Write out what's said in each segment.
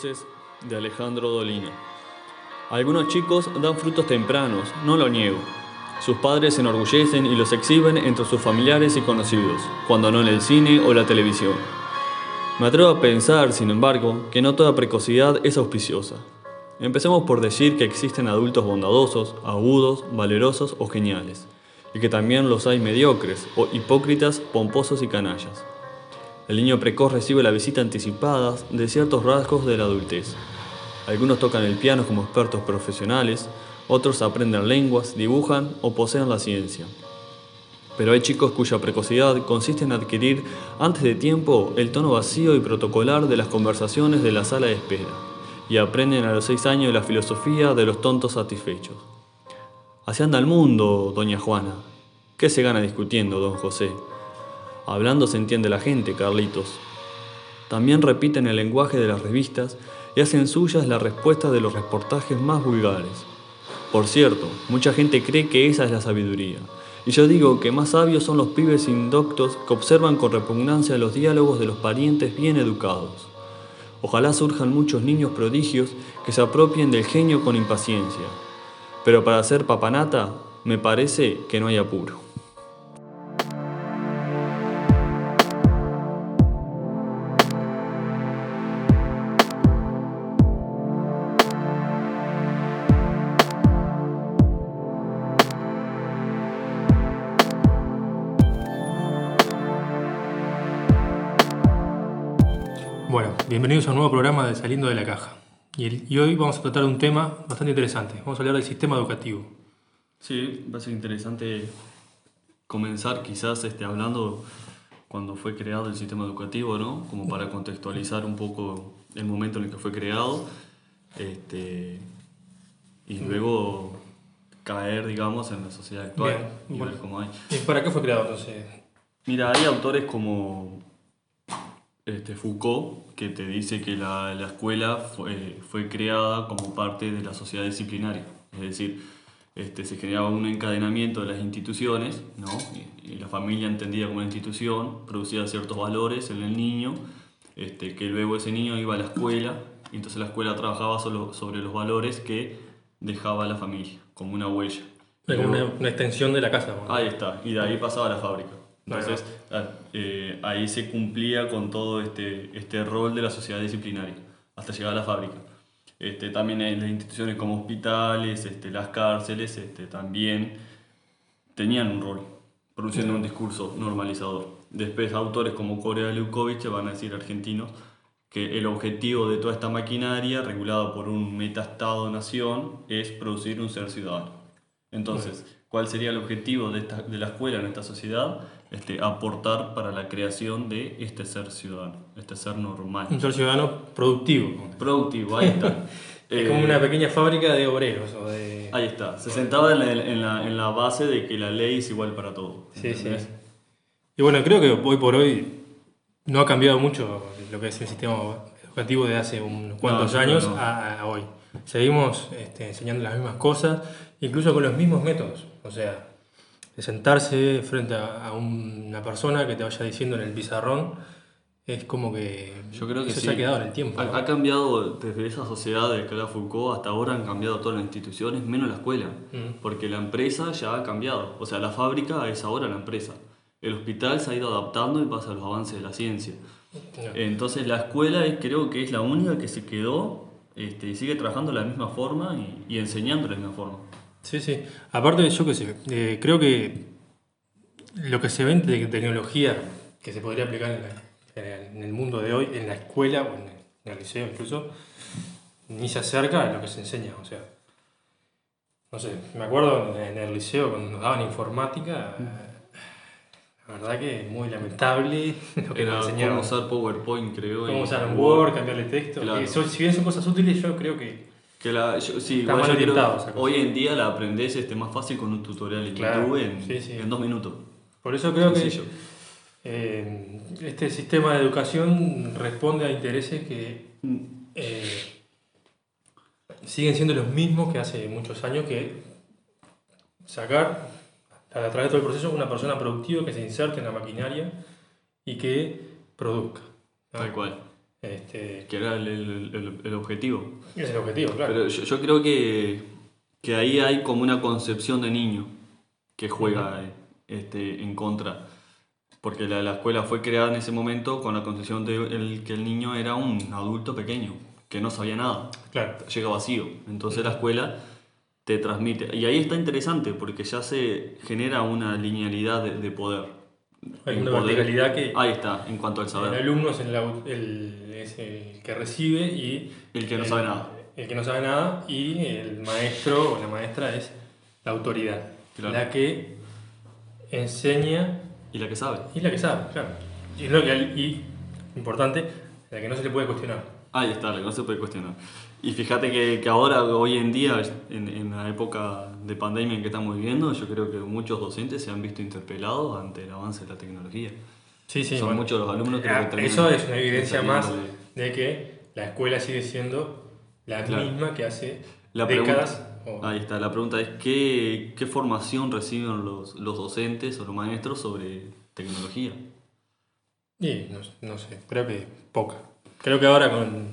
de Alejandro Dolina. Algunos chicos dan frutos tempranos, no lo niego. Sus padres se enorgullecen y los exhiben entre sus familiares y conocidos, cuando no en el cine o la televisión. Me atrevo a pensar, sin embargo, que no toda precocidad es auspiciosa. Empecemos por decir que existen adultos bondadosos, agudos, valerosos o geniales, y que también los hay mediocres o hipócritas, pomposos y canallas. El niño precoz recibe la visita anticipada de ciertos rasgos de la adultez. Algunos tocan el piano como expertos profesionales, otros aprenden lenguas, dibujan o poseen la ciencia. Pero hay chicos cuya precocidad consiste en adquirir antes de tiempo el tono vacío y protocolar de las conversaciones de la sala de espera, y aprenden a los seis años la filosofía de los tontos satisfechos. Así anda el mundo, doña Juana. ¿Qué se gana discutiendo, don José? Hablando se entiende la gente, Carlitos. También repiten el lenguaje de las revistas y hacen suyas las respuestas de los reportajes más vulgares. Por cierto, mucha gente cree que esa es la sabiduría. Y yo digo que más sabios son los pibes indoctos que observan con repugnancia los diálogos de los parientes bien educados. Ojalá surjan muchos niños prodigios que se apropien del genio con impaciencia. Pero para ser papanata, me parece que no hay apuro. Bienvenidos a un nuevo programa de Saliendo de la Caja. Y, el- y hoy vamos a tratar un tema bastante interesante. Vamos a hablar del sistema educativo. Sí, va a ser interesante comenzar quizás este, hablando cuando fue creado el sistema educativo, ¿no? Como para contextualizar un poco el momento en el que fue creado este, y luego caer, digamos, en la sociedad actual Bien, y bueno. ver cómo hay. ¿Y para qué fue creado entonces? Mira, hay autores como este, Foucault que te dice que la, la escuela fue, fue creada como parte de la sociedad disciplinaria, es decir, este, se generaba un encadenamiento de las instituciones, ¿no? y, y la familia entendida como una institución producía ciertos valores en el niño, este, que luego ese niño iba a la escuela y entonces la escuela trabajaba solo sobre los valores que dejaba la familia, como una huella. Como una, una extensión de la casa. ¿no? Ahí está, y de ahí pasaba a la fábrica. Entonces, eh, ahí se cumplía con todo este, este rol de la sociedad disciplinaria, hasta llegar a la fábrica. Este, también en las instituciones como hospitales, este, las cárceles, este, también tenían un rol, produciendo un discurso normalizador. Después, autores como Corea Leukovich van a decir argentinos que el objetivo de toda esta maquinaria, regulada por un metaestado-nación, es producir un ser ciudadano. Entonces, ¿cuál sería el objetivo de, esta- de la escuela en esta sociedad? Este, aportar para la creación de este ser ciudadano, este ser normal. Un ser ciudadano productivo. Productivo, ahí está. Es Eh, como una pequeña fábrica de obreros. O de... Ahí está. Se sentaba en la, en, la, en la base de que la ley es igual para todos. Sí, sí. Y bueno, creo que hoy por hoy no ha cambiado mucho lo que es el sistema educativo de hace unos cuantos yo años no. a, a hoy. Seguimos este, enseñando las mismas cosas, incluso con los mismos métodos. O sea, de sentarse frente a, a una persona que te vaya diciendo en el pizarrón, es como que, Yo creo que eso sí. se ha quedado en el tiempo. Ha, ¿no? ha cambiado desde esa sociedad de era Foucault hasta ahora han cambiado todas las instituciones, menos la escuela. Mm. Porque la empresa ya ha cambiado. O sea, la fábrica es ahora la empresa. El hospital se ha ido adaptando en base a los avances de la ciencia. No. Entonces la escuela es- creo que es la única que se quedó este, y sigue trabajando de la misma forma y, y enseñando de la misma forma. Sí, sí. Aparte, yo qué sé, eh, creo que lo que se ve de tecnología que se podría aplicar en, la- en el mundo de hoy, en la escuela o en el, liceo incluso, ni se acerca a lo que se enseña. O sea, no sé, me acuerdo en, el liceo cuando nos daban informática, la verdad que es muy lamentable lo que Era nos cómo usar PowerPoint, creo. Cómo usar un Word, cambiarle texto. Claro. que son- si bien son cosas útiles, yo creo que Que la, yo- sí, igual yo creo hoy en día la aprendés este, más fácil con un tutorial en Claro, YouTube en, sí, sí. en dos minutos. por eso creo que. Eh, este sistema de educación responde a intereses que eh, siguen siendo los mismos que hace muchos años, que sacar a través de todo el proceso una persona productiva que se inserte en la maquinaria y que produzca. ¿no? Tal cual. Este, Que era el, el- el- el objetivo. es el objetivo, claro. Pero yo, yo creo que, que ahí hay como una concepción de niño que juega eh, este, en contra. Porque la, la escuela fue creada en ese momento con la concepción de el- que el niño era un adulto pequeño, que no sabía nada, claro. llega vacío. Entonces la escuela te transmite. Y ahí está interesante porque ya se genera una linealidad de, de poder. Hay Un una poder- verticalidad que Ahí está, en cuanto al el saber. alumno es el, el- es el que recibe y El que no sabe nada. El que no sabe nada y el maestro o la maestra es la autoridad, Claro. la que enseña Y la que sabe. y la que sabe, claro. Y, es lo que, y importante, la que no se le puede cuestionar. Ahí está, la que no se puede cuestionar. Y fíjate que, que ahora, hoy en día, en, en la época de pandemia en que estamos viviendo, yo creo que muchos docentes se han visto interpelados ante el avance de la tecnología. Sí, sí, Son bueno. muchos los alumnos creo que Ah, terminan Eso es una evidencia más de- de que la escuela sigue siendo la Claro. misma que hace La décadas. pregunta, o- ahí está, la pregunta es ¿qué, qué formación reciben los, los docentes o los maestros sobre tecnología? Y no, no sé, creo que poca. Creo que ahora con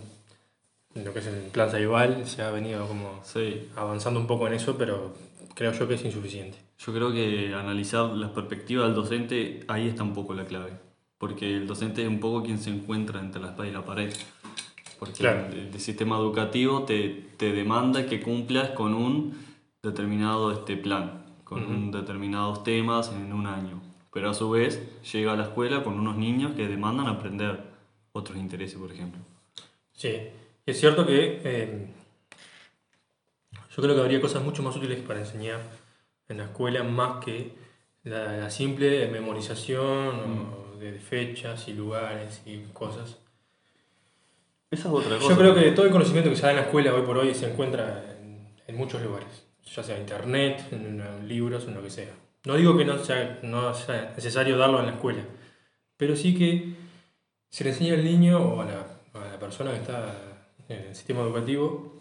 lo que es el plan Saibal se ha venido como Sí, avanzando un poco en eso, pero creo yo que es insuficiente. yo creo que analizar la perspectiva del docente, ahí está un poco la clave. Porque el docente es un poco quien se encuentra entre la espada y la pared. Porque Claro. el, el sistema educativo te, te demanda que cumplas con un determinado este plan, con un determinados temas en un año. Pero a su vez llega a la escuela con unos niños que demandan aprender otros intereses, por ejemplo. Sí, es cierto que eh, yo creo que habría cosas mucho más útiles para enseñar en la escuela más que la, la simple memorización o de fechas y lugares y cosas. Esa es otra cosa. Yo creo que todo el conocimiento que se da en la escuela hoy por hoy se encuentra en, en muchos lugares, ya sea internet, en, en libros, en lo que sea. No digo que no sea, no sea necesario darlo en la escuela, pero sí que se le enseña al niño o a la, a la persona que está en el sistema educativo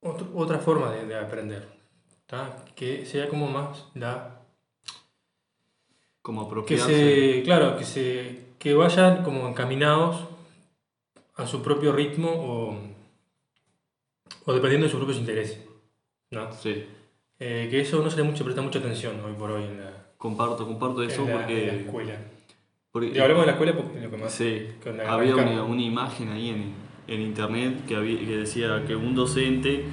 otro- otra forma de, de aprender, ¿tá? que sea como más la Como que se, claro, que se, que vayan como encaminados a su propio ritmo o, o dependiendo de sus propios intereses, ¿no? Sí, Eh, que eso no se le mucho, presta mucha atención hoy por hoy en la, comparto, comparto eso en la- en la porque... escuela. porque- Y hablemos de la escuela porque lo que más... Sí, que la había una imagen ahí en, en internet que, había, que decía que un docente,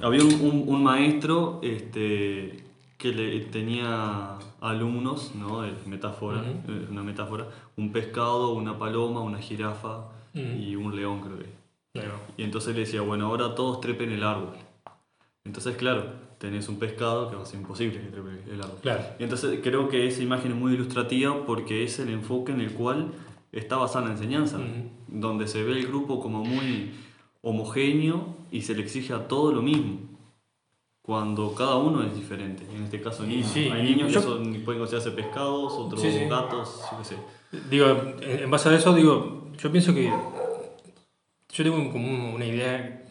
había un, un- un maestro este, que le tenía alumnos, ¿no? Es metáfora, es una metáfora, un pescado, una paloma, una jirafa y un león creo que. Y entonces le decía, bueno, ahora todos trepen el árbol. Entonces, claro, tenés un pescado que va a ser imposible que trepe el árbol. claro. Y entonces creo que esa imagen es muy ilustrativa porque es el enfoque en el cual está basada la enseñanza, donde se ve el grupo como muy homogéneo y se le exige a todo lo mismo, cuando cada uno es diferente, en este caso niños. sí, Hay niños yo- que son- pueden considerarse pescados, otros Sí, sí. gatos, yo qué sé. Digo, en en base a eso, digo, yo pienso que yo tengo como un- una idea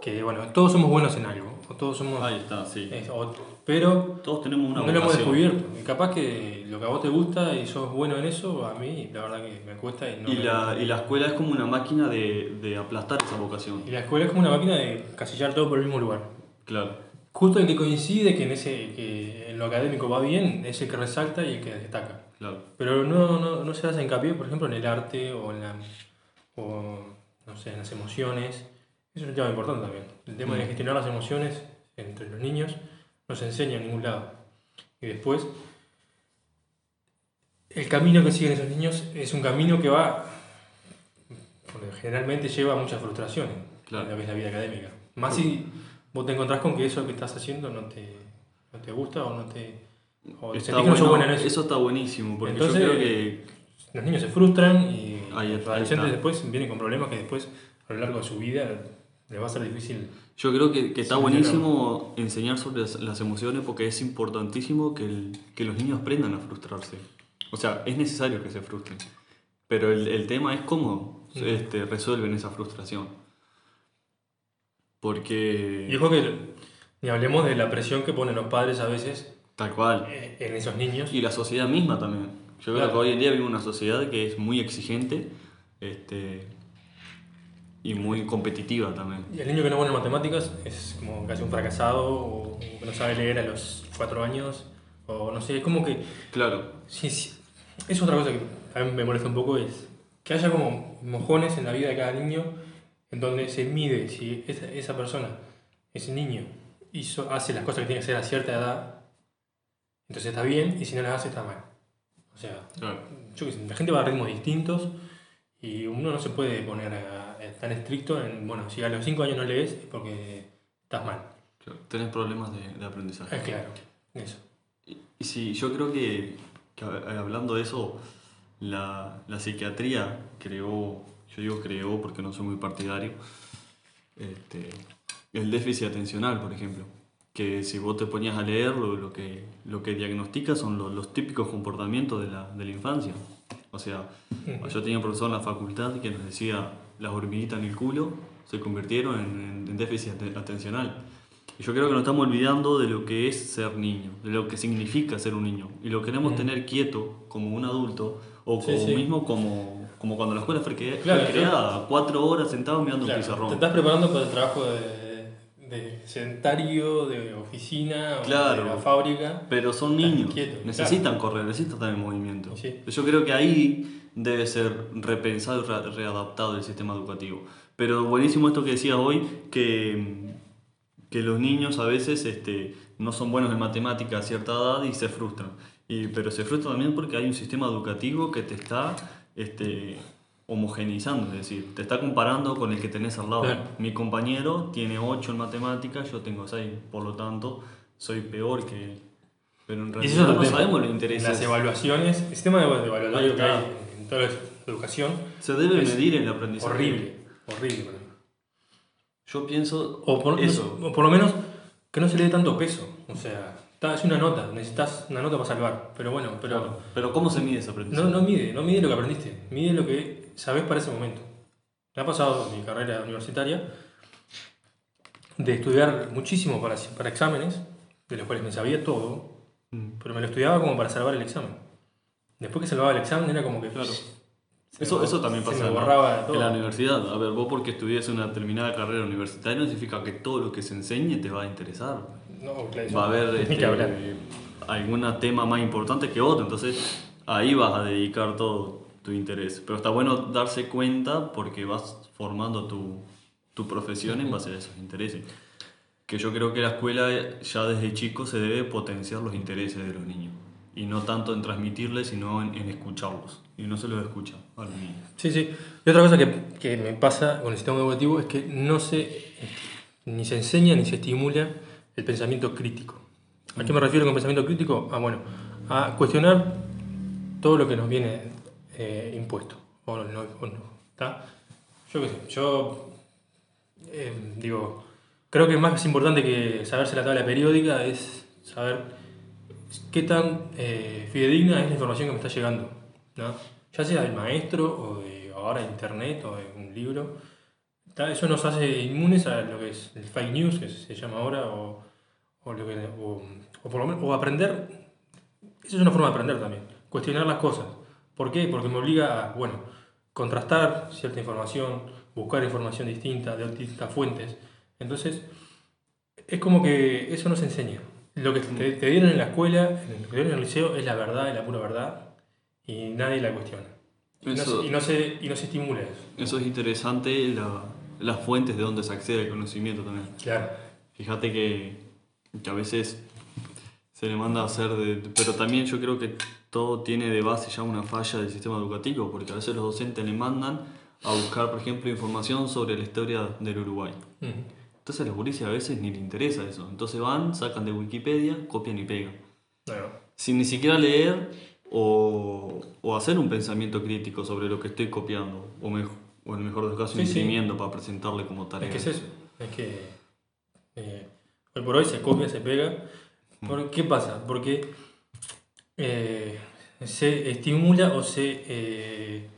que, bueno, todos somos buenos en algo, o todos somos... Ahí está, sí. o- pero Todos tenemos una no lo hemos descubierto. Y capaz que lo que a vos te gusta y sos bueno en eso, a mí la verdad que me cuesta y no Y me- la, y la escuela es como una máquina de, de aplastar esa vocación. Y la escuela es como una máquina de casillar todo por el mismo lugar. Claro, Justo el que coincide que en ese que en lo académico va bien es el que resalta y el que destaca. claro. Pero no, no, no se hace hincapié, por ejemplo, en el arte o en la o, no sé, en las emociones. Eso es un tema importante también. El tema de Mm. gestionar las emociones entre los niños no se enseña en ningún lado. Y después, el camino que siguen esos niños es un camino que va, porque generalmente lleva a muchas frustraciones Claro. en lo que es la vida académica. Más si vos te encontrás con que eso que estás haciendo no te, no te gusta o no te... O Está no bueno, en eso. eso está buenísimo, porque Entonces, yo creo que Los niños se frustran y los adolescentes después vienen con problemas que después a lo largo de su vida les va a ser difícil. Yo creo que, que está buenísimo enseñar sobre las, las emociones porque es importantísimo que, el- que los niños aprendan a frustrarse. O sea, es necesario que se frustren. Pero el, el tema es cómo Mm. este, resuelven esa frustración. Porque... Y que ni hablemos de la presión que ponen los padres a veces Tal cual. eh, en esos niños. Y la sociedad misma también. Yo creo Claro. que hoy en día vivimos una sociedad que es muy exigente. Este, y muy competitiva también. Y el niño que no es bueno en matemáticas es como casi un fracasado o que no sabe leer a los cuatro años o no sé, es como que... Claro. Sí, sí. Es otra cosa que a mí me molesta un poco, es que haya como mojones en la vida de cada niño en donde se mide si esa, esa persona, ese niño, hizo, hace las cosas que tiene que hacer a cierta edad, entonces está bien, y si no las hace está mal. O sea, Claro. yo qué sé, la gente va a ritmos distintos y uno no se puede poner a- a- tan estricto en, bueno, si a los 5 años no lees es porque estás mal. Claro, Tenés problemas de, de aprendizaje. Es claro, eso. Y, y sí, yo creo que, que hab- hablando de eso, la, la psiquiatría creó, yo digo creó porque no soy muy partidario, este, el déficit atencional, por ejemplo. Que si vos te ponías a leer, lo, lo que, lo que diagnostica son lo- los típicos comportamientos de la, de la infancia. O sea, yo tenía un profesor en la facultad que nos decía, las hormiguitas en el culo se convirtieron en, en- en déficit aten- atencional. Y yo creo que nos estamos olvidando de lo que es ser niño, de lo que significa ser un niño. Y lo queremos tener quieto como un adulto, o Sí, como sí. mismo como, como cuando la escuela fue, cre- fue Claro, creada, cuatro horas sentado mirando Claro, un pizarrón. Te estás preparando para el trabajo de, de sedentario, de oficina, o de la fábrica. Pero son niños, necesitan correr, necesitan estar en movimiento. Sí. Yo creo que ahí debe ser repensado y re- readaptado el sistema educativo. Pero buenísimo esto que decías hoy, que, que los niños a veces este, no son buenos en matemáticas a cierta edad y se frustran. Y, pero se frustran también porque hay un sistema educativo que te está este, homogeneizando, es decir, te está comparando con el que tenés al lado. Claro. Mi compañero tiene 8 en matemáticas, yo tengo 6, por lo tanto soy peor que él. Pero en realidad otro no tema. sabemos los intereses. Las evaluaciones, el sistema de hay en toda la educación Se debe medir el aprendizaje. horrible, horrible para mí. Yo pienso O por, eso. o por lo menos que no se le dé tanto peso. O sea, es una nota, necesitas una nota para salvar. Pero bueno, pero Claro. Pero ¿cómo se mide ese aprendizaje? no, no mide, no mide lo que aprendiste, mide lo que sabes para ese momento. Me ha pasado en mi carrera universitaria de estudiar muchísimo para, para exámenes, de los cuales me sabía todo, Mm. pero me lo estudiaba como para salvar el examen. Después que salvaba el examen era como que... Claro. Eso, me- eso también pasa todo. en la universidad. A ver, vos porque estudias una determinada carrera universitaria no significa que todo lo que se enseñe te va a interesar. No, claro, Va a haber este, algún tema más importante que otro. Entonces ahí vas a dedicar todo tu interés. Pero está bueno darse cuenta porque vas formando tu, tu profesión en base a esos intereses. Que yo creo que la escuela ya desde chico se debe potenciar los intereses de los niños. Y no tanto en transmitirles, sino en, en escucharlos. Y no se los escucha a los niños. Sí, sí. Y otra cosa que, que me pasa con el sistema educativo es que no se, ni se enseña ni se estimula el pensamiento crítico. ¿A qué me refiero con pensamiento crítico? Ah, bueno, a cuestionar todo lo que nos viene eh, impuesto. O no, o no, ¿está? Yo qué sé, yo eh, digo, creo que más importante que saberse la tabla periódica es saber qué tan eh, fidedigna es la información que me está llegando, ¿no? ya sea del maestro o de ahora internet o de un libro. ¿tá? Eso nos hace inmunes a lo que es el fake news, que se llama ahora, o, o, lo que, o, o por lo menos, o aprender. Eso es una forma de aprender también, cuestionar las cosas. ¿Por qué? Porque me obliga a, bueno, contrastar cierta información, buscar información distinta de distintas fuentes. Entonces, es como que eso no se enseña. Lo que te, te dieron en la escuela, lo que te dieron en el liceo, es la verdad, es la pura verdad, y nadie la cuestiona. Y no, Eso- se, y no se, y no se estimula eso. Eso es interesante, la- las fuentes de donde se accede al conocimiento también. Claro. Fíjate que, que a veces se le manda a hacer de... Pero también yo creo que todo tiene de base ya una falla del sistema educativo, porque a veces los docentes le mandan a buscar, por ejemplo, información sobre la historia del Uruguay. Ujú. Entonces a los gurises a veces ni les interesa eso. Entonces van, sacan de Wikipedia, copian y pegan. Sin ni siquiera leer o, o hacer un pensamiento crítico sobre lo que estoy copiando. O, mej- o en el mejor de los casos, Sí, sí. imprimiendo para presentarle como tarea. es que es eso. Es que eh, hoy por hoy se copia, se pega. ¿Por ¿Qué pasa? Porque eh, se estimula o se, eh,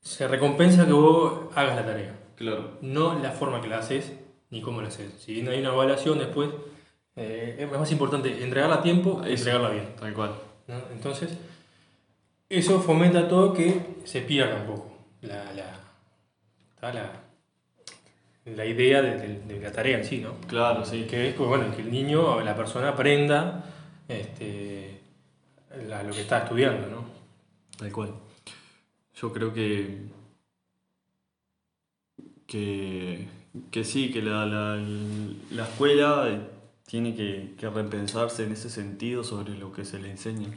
se recompensa que vos hagas la tarea. Claro. no la forma que la haces ni cómo la haces. Si bien hay una evaluación después, eh, es más importante entregarla a tiempo Eso. entregarla bien. Tal cual. ¿no? Entonces, eso fomenta todo que se pierda un poco la, la- la, la idea de, de- de la tarea en sí, ¿no? Claro, sí. Que es que, bueno, que el niño o la persona aprenda este, la- lo que está estudiando, ¿no? Tal cual. Yo creo que. que. que sí, que la, la, la escuela eh, tiene que, que repensarse en ese sentido sobre lo que se le enseña.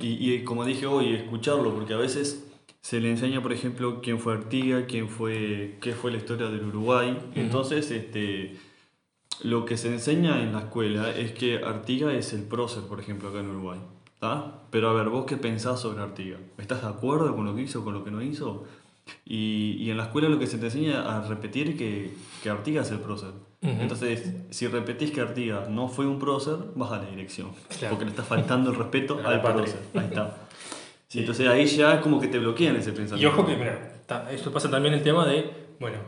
Y, y como dije hoy, escucharlo, porque a veces se le enseña, por ejemplo, quién fue Artiga, quién fue, qué fue la historia del Uruguay. Entonces, este, lo que se enseña en la escuela es que Artiga es el prócer, por ejemplo, acá en Uruguay. ¿tá? Pero a ver, vos qué pensás sobre Artiga? ¿Estás de acuerdo con lo que hizo, con lo que no hizo? Y, y en la escuela lo que se te enseña a repetir que, que Artiga es el prócer. Entonces, si repetís que Artiga no fue un prócer, vas a la dirección. Claro. Porque le estás faltando el respeto al prócer. Ahí está. Entonces ahí ya es como que te bloquean ese Y pensamiento. ojo que, mira, esto pasa también el tema de, bueno,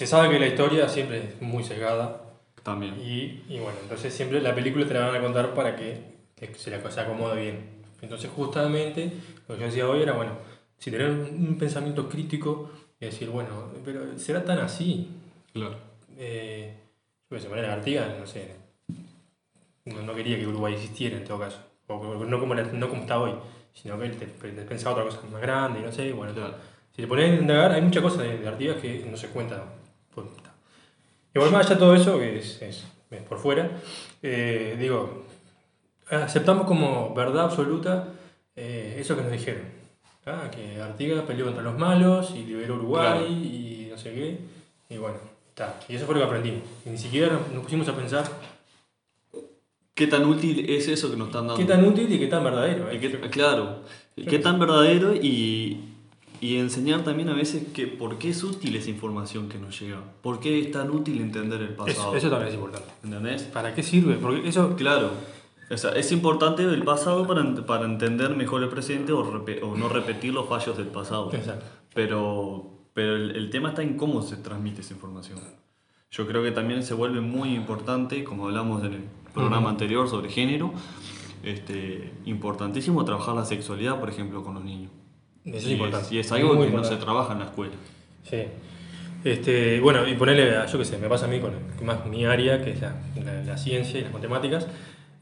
se sabe que la historia siempre es muy sesgada También. y, y bueno, entonces siempre la película te la van a contar para que, se la se acomode bien. Entonces justamente lo que yo decía hoy era, bueno, si tener un, pensamiento crítico y decir, bueno, pero ¿será tan así? Claro. Eh, yo qué sé, no sé, no, no quería que Uruguay existiera en todo caso, o, o no, como la- no como está hoy, sino que él te- te pensaba otra cosa más grande y no sé, bueno, Claro. si te pones a indagar, hay muchas cosas de, de Artigas que no se cuentan. Pues. Igual más allá de todo eso, que es, es- es por fuera, eh, digo, aceptamos como verdad absoluta eh, eso que nos dijeron. ¿ah? Que Artigas peleó contra los malos y liberó Uruguay Claro. y no sé qué. Y bueno, está. Y eso fue lo que aprendimos. Y ni siquiera nos pusimos a pensar ¿Qué tan útil es eso que nos están dando? qué tan útil y qué tan verdadero. Y qué- claro, qué tan verdadero y, y enseñar también a veces que por qué es útil esa información que nos llega. ¿Por qué es tan útil entender el Eso, pasado? eso también es importante. ¿Entendés? ¿Para qué sirve? Porque eso Claro. O sea, es importante el pasado para, para entender mejor el presente o, o no repetir los fallos del pasado. Exacto. Pero, pero el, el tema está en cómo se transmite esa información. Yo creo que también se vuelve muy importante, como hablamos en el programa anterior sobre género, este, importantísimo trabajar la sexualidad, por ejemplo, con los niños. Eso es y importante. y es algo Muy que no importante. se trabaja en la escuela. Sí. Este, bueno, y ponerle, a- yo qué sé, me pasa a mí con más mi área, que es la, la- la ciencia y las matemáticas.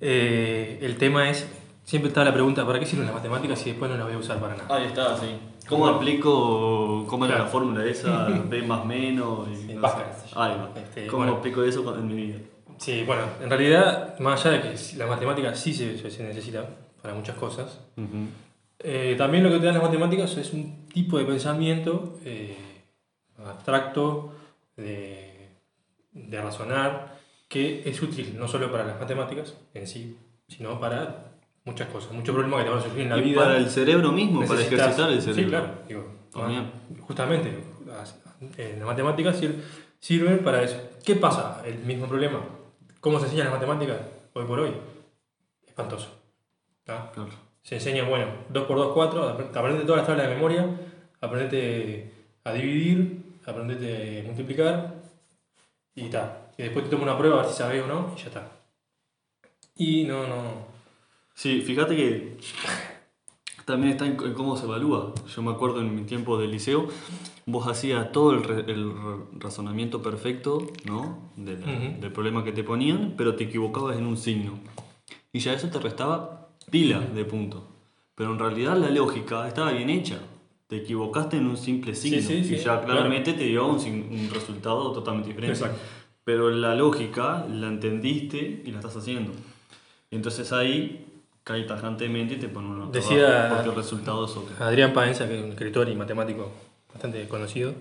eh, el tema es, siempre está la pregunta, ¿para qué sirven las matemáticas si después no las voy a usar para nada? Ahí está, sí. ¿Cómo aplico, cómo era Claro. la fórmula esa, B más menos? Y Sí, no. Ahí va. Este, ¿Cómo bueno. aplico eso en mi vida? Sí, bueno, en realidad, más allá de que la matemática sí se, se- necesita para muchas cosas, Ujú. Eh, también lo que te dan las matemáticas es un tipo de pensamiento eh, abstracto, de, de razonar, que es útil no solo para las matemáticas en sí, sino para muchas cosas, muchos problemas que te van a surgir en la Y vida. para el cerebro mismo, para ejercitar el cerebro. Sí, claro. Digo, También. ah, justamente, las, las matemáticas sir- sirven para eso. ¿Qué pasa? El mismo problema. ¿Cómo se enseñan las matemáticas hoy por hoy? Espantoso. ¿ah? Claro. Se enseña, bueno, 2 por 2, 4, aprendete todas las tablas de memoria, aprendete a dividir, aprendete a multiplicar y tal. Y después te toma una prueba a ver si sabes o no y ya está. Y no, no. Sí, fíjate que también está en, cómo se evalúa. Yo me acuerdo en mi tiempo de liceo, vos hacías todo el, re- el ra- razonamiento perfecto, ¿no? De la- Ujú. Del problema que te ponían, pero te equivocabas en un signo. Y ya eso te restaba pila de puntos. Pero en realidad la lógica estaba bien hecha. Te equivocaste en un simple signo. sí, sí, y ya claro. claramente te dio un, un resultado totalmente diferente. Exacto. Pero la lógica la entendiste y la estás haciendo. Entonces ahí cae tajantemente y te pone una Decía- porque el resultado es otro. Adrián Paenza, que es un escritor y matemático bastante conocido,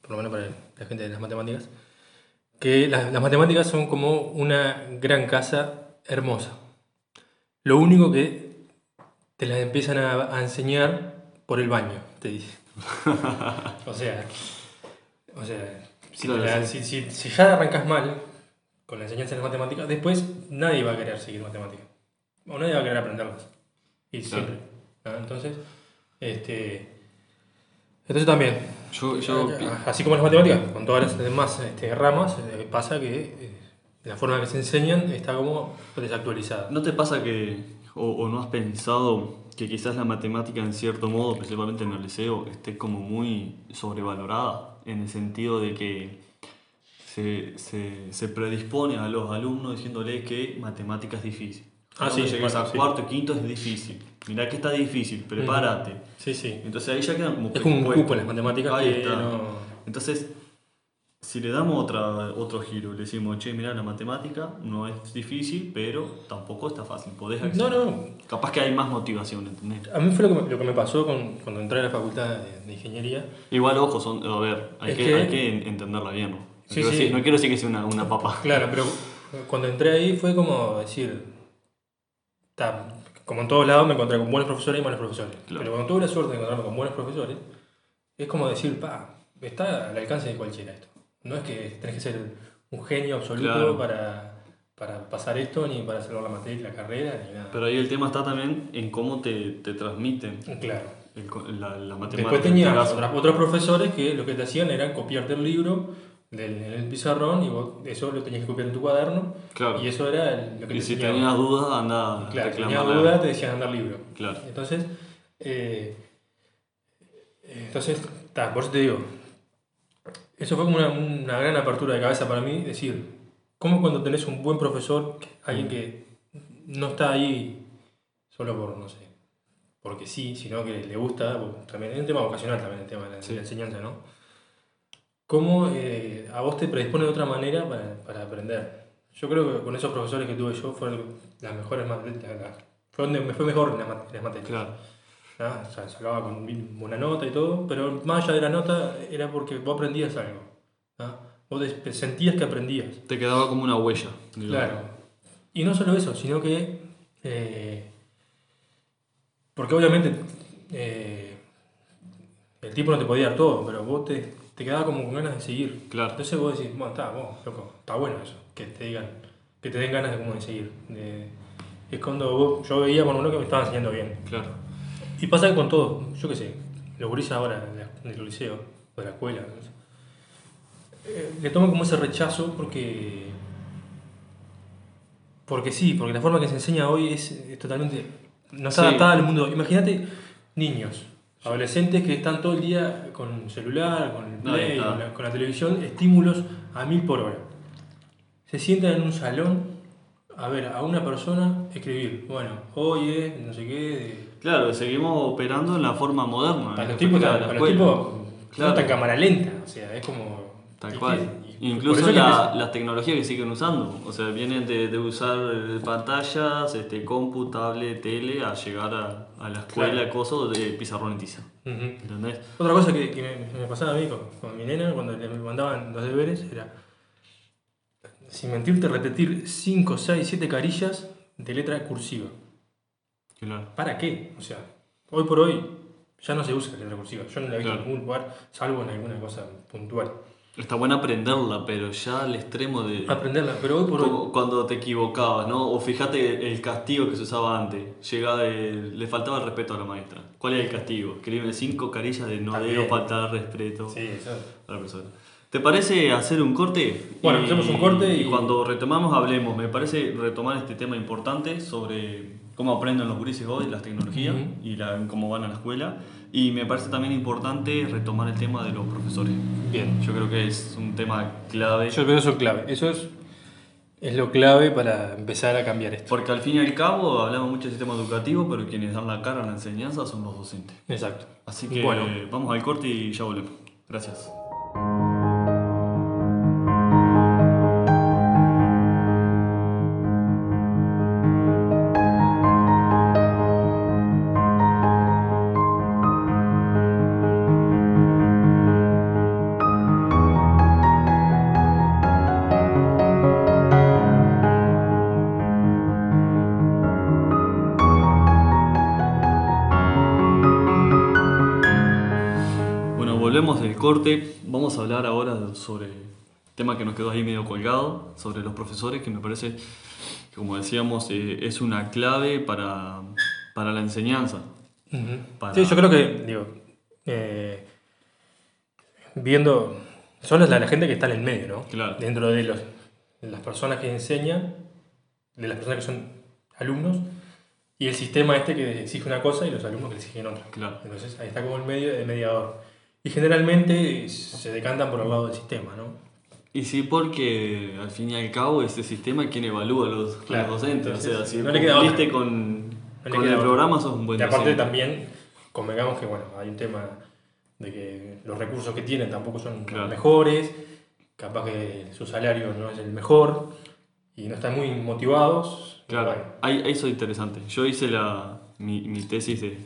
por lo menos para la gente de las matemáticas, que las, las matemáticas son como una gran casa hermosa. Lo único que te las empiezan a, a enseñar por el baño, te dice. o sea, o sea si, Claro, si- si- si ya arrancas mal con la enseñanza de las matemáticas, después nadie va a querer seguir matemáticas. O nadie va a querer aprenderlas. Y Claro. siempre. ¿no? Entonces, este, entonces también, Yo, yo pi- así como las matemáticas, con todas las demás este, ramas, eh, pasa que eh, la forma que se enseñan está como desactualizada. ¿No te pasa que o, o no has pensado que quizás la matemática en cierto modo, principalmente en el liceo, esté como muy sobrevalorada, en el sentido de que se, se, se predispone a los alumnos diciéndoles que matemática es difícil. Ah, sí, llegues bueno, a sí. cuarto quinto es difícil. Mirá que está difícil, prepárate. Sí, sí. Entonces ahí ya quedan como Es como un cupo en las matemáticas Ahí que está. no... Entonces, si le damos otra, otro giro, le decimos, che, mira, la matemática no es difícil, pero tampoco está fácil, podés No, acceder. no. Capaz que hay más motivación, ¿entendés? A mí fue lo que me, lo que me pasó con, cuando entré a la facultad de, de ingeniería. Igual, ojo, son, a ver, hay, que, que- hay que en- entenderla bien, ¿no? No, Sí, quiero, sí. Decir, no quiero decir que sea una, una papa. Claro, pero cuando entré ahí fue como decir, ta, como en todos lados me encontré con buenos profesores y malos profesores. Claro. Pero cuando tuve la suerte de encontrarme con buenos profesores, es como decir, pa, está al alcance de cualquiera esto. No es que tenés que ser un genio absoluto Claro. para, para pasar esto, ni para salvar la materia, la carrera, ni nada. Pero ahí el tema está también en cómo te, te transmiten claro. el la, la matemática. Después en tenías este otras- otros profesores que lo que te hacían era copiarte el libro del, en el pizarrón y vos eso lo tenías que copiar en tu cuaderno. Claro. Y eso era lo que Y te si tenías dudas, anda Claro, reclamar tenías dudas, te decían andar libro. Claro. Entonces, eh, entonces, ta, por eso te digo, eso fue como una, una gran apertura de cabeza para mí, decir, ¿cómo cuando tenés un buen profesor, alguien que no está ahí solo por, no sé, porque sí, sino que le gusta, también es un tema vocacional también el tema de la, Sí. la enseñanza, ¿no? ¿Cómo eh, a vos te predispone de otra manera para, para aprender? Yo creo que con esos profesores que tuve yo fueron las mejores materias, fue donde me fue mejor en las, las materias. Claro. ¿No? O sea, sacaba con buena nota y todo, pero más allá de la nota era porque vos aprendías algo. Vos sentías que aprendías. Te quedaba como una huella. digamos. Claro. Y no solo eso, sino que. eh, porque obviamente eh, el tipo no te podía dar todo, pero vos te, te quedaba como con ganas de seguir. Claro. Entonces vos decís, bueno, está, vos, loco, está bueno eso, que te digan, que te den ganas de, como de seguir. De- es cuando vos- yo veía con uno que me estaba enseñando bien. Claro. Y pasa con todo, yo qué sé, los gurises ahora la- del liceo o de la escuela, no sé, eh, le toman como ese rechazo porque. Porque sí, porque la forma que se enseña hoy es, es totalmente. No está Sí. adaptada al mundo. Imagínate niños, adolescentes que están todo el día con celular, con el play, con la, con la televisión, estímulos a mil por hora. Se sientan en un salón a ver a una persona escribir. Bueno, hoy es no sé qué. de- Claro, seguimos operando en la forma moderna. para en los tipos, para los tipos Claro. no cámara lenta, o sea, es como... Tal cual. Incluso la- las tecnologías que siguen usando. O sea, vienen de, de usar eh, pantallas, este, compu, tablet, tele, a llegar a, a la escuela, Claro. cosas de pizarrón y tiza. Ujú. ¿Entendés? Otra cosa que, que me, me pasaba a mí con, con mi nena cuando le mandaban los deberes era, sin mentirte, repetir 5, 6, 7 carillas de letra cursiva. Claro. ¿Para qué? O sea, hoy por hoy ya no se usa la letra cursiva. Yo no la he visto Claro. en ningún lugar, salvo en alguna cosa puntual. Está bueno aprenderla, pero ya al extremo de. Aprenderla, pero hoy por hoy... Cuando te equivocabas, ¿no? O fíjate el castigo que se usaba antes. Llegaba de- le faltaba el respeto a la maestra. ¿Cuál era el castigo? Escribirle cinco carillas de no debo faltar respeto Sí, eso. a la persona. ¿Te parece hacer un corte? Bueno, hacemos un corte y- cuando retomamos hablemos. Me parece retomar este tema importante sobre cómo aprenden los gurises hoy las tecnologías Ujú. y la- cómo van a la escuela. Y me parece también importante retomar el tema de los profesores. Bien. Yo creo que es un tema clave. Yo creo que eso es clave. Eso es, es lo clave para empezar a cambiar esto. Porque al fin y al cabo hablamos mucho del sistema educativo, pero quienes dan la cara a la enseñanza son los docentes. Exacto. Así que Bueno. vamos al corte y ya volvemos. Gracias. Corte. Vamos a hablar ahora sobre el tema que nos quedó ahí medio colgado, sobre los profesores, que me parece como decíamos, eh, es una clave para, para la enseñanza. Ujú. Para- Sí, yo creo que, digo, eh, viendo, son la, la gente que está en el medio, ¿no? Claro. Dentro de, los, de las personas que enseñan, de las personas que son alumnos, y el sistema este que exige una cosa y los alumnos que exigen otra. Claro. Entonces ahí está como el medio de mediador. Y generalmente se decantan por el lado del sistema, ¿no? Y sí, porque al fin y al cabo ese sistema es quien evalúa a los, a Claro. los docentes. Entonces, o sea, si no le queda otra. con, No con queda el otra. programa, sos un buen Y aparte docente. también, convengamos que bueno, hay un tema de que los recursos que tienen tampoco son Claro. los mejores, capaz que su salario no es el mejor y no están muy motivados. Claro, Bueno, ahí, ahí es interesante. Yo hice la, mi, mi tesis de,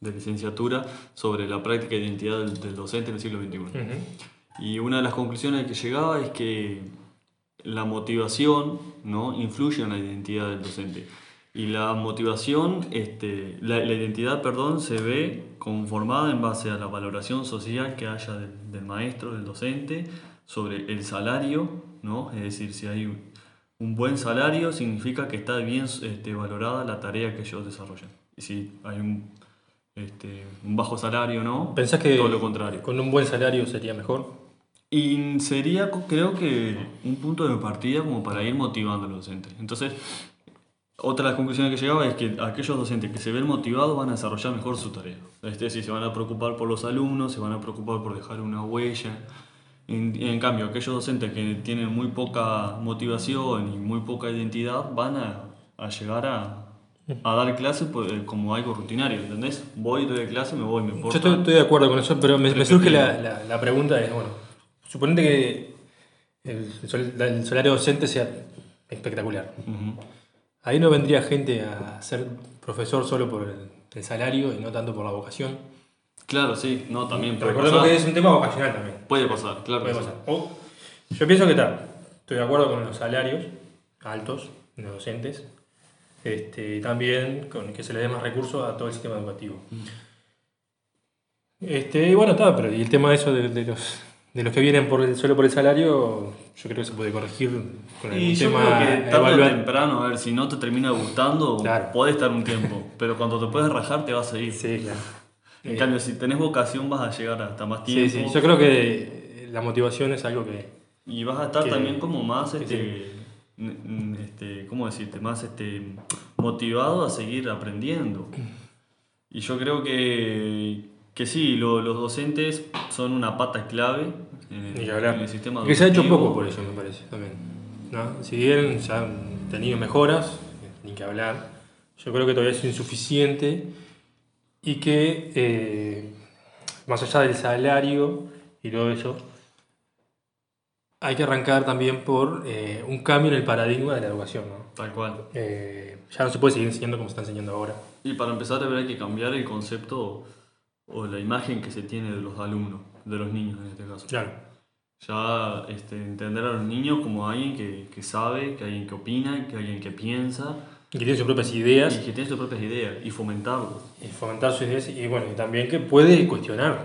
de licenciatura sobre la práctica de identidad del, del docente en el siglo XXI. Y una de las conclusiones que llegaba es que la motivación ¿no? influye en la identidad del docente. Y la motivación, este, la, la identidad, perdón, se ve conformada en base a la valoración social que haya del, del maestro, del docente, sobre el salario, ¿no? Es decir, si hay un- un buen salario, significa que está bien este, valorada la tarea que ellos desarrollan. Y si hay un, este, un bajo salario, ¿no? ¿Pensás que Todo lo contrario. con un buen salario sería mejor? Y sería, creo que, un punto de partida como para ir motivando a los docentes. Entonces, otra de las conclusiones que llegaba es que aquellos docentes que se ven motivados van a desarrollar mejor su tarea. Es decir, se van a preocupar por los alumnos, se van a preocupar por dejar una huella. En, en cambio, aquellos docentes que tienen muy poca motivación y muy poca identidad van a, a llegar a, a dar clases por- eh, como algo rutinario, ¿entendés? Voy, doy clase, me voy, me Yo porto. estoy, estoy de acuerdo con eso, pero me, me surge la, la- la pregunta de, bueno, suponete que el, el salario docente sea espectacular. Ujú. Ahí no vendría gente a ser profesor solo por el, el salario y no tanto por la vocación. Claro, sí, no, también puede Recordemos pasar. que es un tema vocacional también. Puede pasar, claro. Puede que sí. pasar. O, yo pienso que tal, estoy de acuerdo con los salarios altos de los docentes, este, y también con que se le dé más recursos a todo el sistema educativo. Este, y bueno, está, pero y el tema de eso de, de los, de los que vienen por el, solo por el salario, yo creo que se puede corregir con algún Y yo tema creo que tarde o temprano, a ver, si no te termina gustando, Claro. podés estar un tiempo, pero cuando te puedes rajar te vas a ir. Sí, claro. En cambio, si tenés vocación vas a llegar hasta más Sí, tiempo sí, yo creo que la motivación es algo que... y vas a estar que- también como más, este, n- este, ¿cómo decirte? Más este, motivado a seguir aprendiendo. Y yo creo que, que sí, lo- los docentes son una pata clave en el, en el sistema Que se ha hecho educativo. poco por eso, me parece, también. ¿no? Si bien se han tenido mejoras, ni que hablar, yo creo que todavía es insuficiente y que, eh, más allá del salario y todo eso, hay que arrancar también por eh, un cambio en el paradigma de la educación. ¿no? Tal cual. Eh, ya no se puede seguir enseñando como se está enseñando ahora. Y para empezar, hay que cambiar el concepto o la imagen que se tiene de los alumnos, de los niños en este caso. Claro. Ya este, entender a los niños como alguien que, que sabe, que alguien que opina, que alguien que piensa Y que tiene sus propias ideas y que tiene sus propias ideas y fomentarlo. y fomentar sus ideas y bueno, y también que puede cuestionar.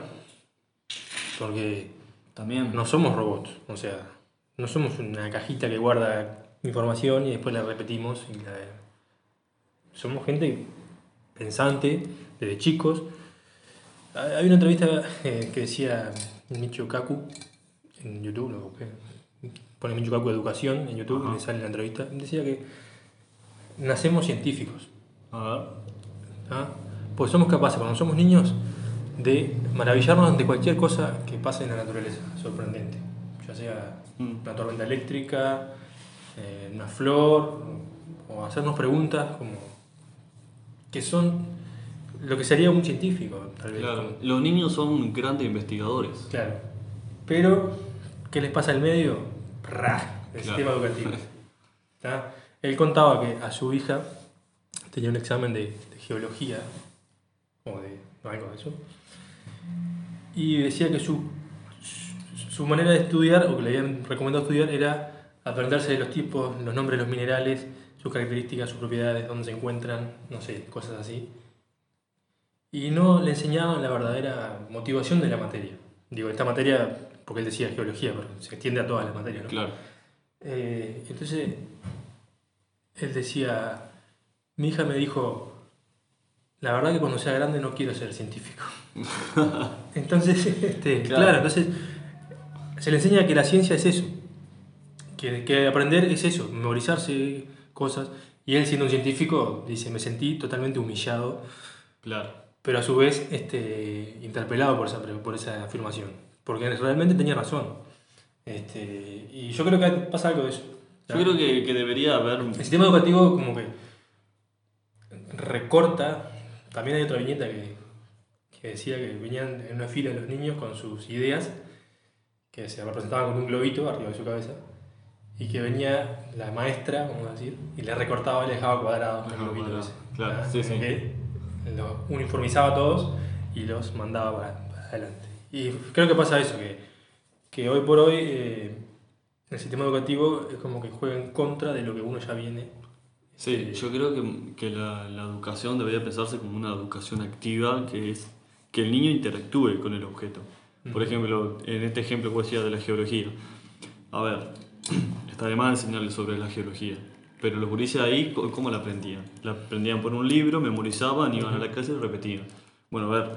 Porque También. no somos robots, o sea, no somos una cajita que guarda información y después la repetimos. y la- Somos gente pensante desde chicos. Hay una entrevista eh, que decía Michio Kaku en YouTube, lo busqué. pone Michio Kaku Educación en YouTube, Ajá. y le sale la entrevista. Decía que nacemos científicos. A ver. ¿ah? Pues somos capaces, cuando somos niños, de maravillarnos de cualquier cosa que pase en la naturaleza, sorprendente. Ya sea Mm. una tormenta eléctrica, eh, una flor, o hacernos preguntas como que son lo que sería un científico, tal vez. Claro. Los niños son grandes investigadores. Claro. Pero, ¿qué les pasa al medio? El Claro. sistema educativo. ¿Tá? Él contaba que a su hija tenía un examen de, de geología, o de no, algo de eso, y decía que su, su, manera de estudiar, o que le habían recomendado estudiar, era aprenderse de los tipos, los nombres de los minerales, sus características, sus propiedades, dónde se encuentran, no sé, cosas así. Y no le enseñaban la verdadera motivación de la materia. Digo, esta materia, porque él decía geología, pero se extiende a todas las materias, ¿no? Claro. Eh, entonces, él decía, mi hija me dijo, la verdad que cuando sea grande no quiero ser científico. entonces, este, Claro. claro. entonces se le enseña que la ciencia es eso, que, que aprender es eso, memorizarse cosas, Y él, siendo un científico, dice, me sentí totalmente humillado, Claro. pero a su vez este, interpelado por esa, por esa afirmación, porque realmente tenía razón. Este, y yo creo que pasa algo de eso. Yo creo que, que debería haber. El sistema educativo como que recorta, también hay otra viñeta que, que decía que venían en una fila los niños con sus ideas, que se representaban con un globito arriba de su cabeza, y que venía la maestra, vamos a decir, y le recortaba y le dejaba cuadrados el globito cuadrado, ese. claro, Ah, sí, sí. que los uniformizaba a todos y los mandaba para, para adelante. Y creo que pasa eso, que, que hoy por hoy eh, el sistema educativo es como que juega en contra de lo que uno ya viene. Sí, yo creo que, que la, la educación debería pensarse como una educación activa, que es que el niño interactúe con el objeto. Por ejemplo, en este ejemplo que vos decías de la geología. A ver, está de más enseñarles sobre la geología, pero los gurises ahí, ¿cómo la aprendían? La aprendían por un libro, memorizaban, iban a la clase y repetían. Bueno, a ver,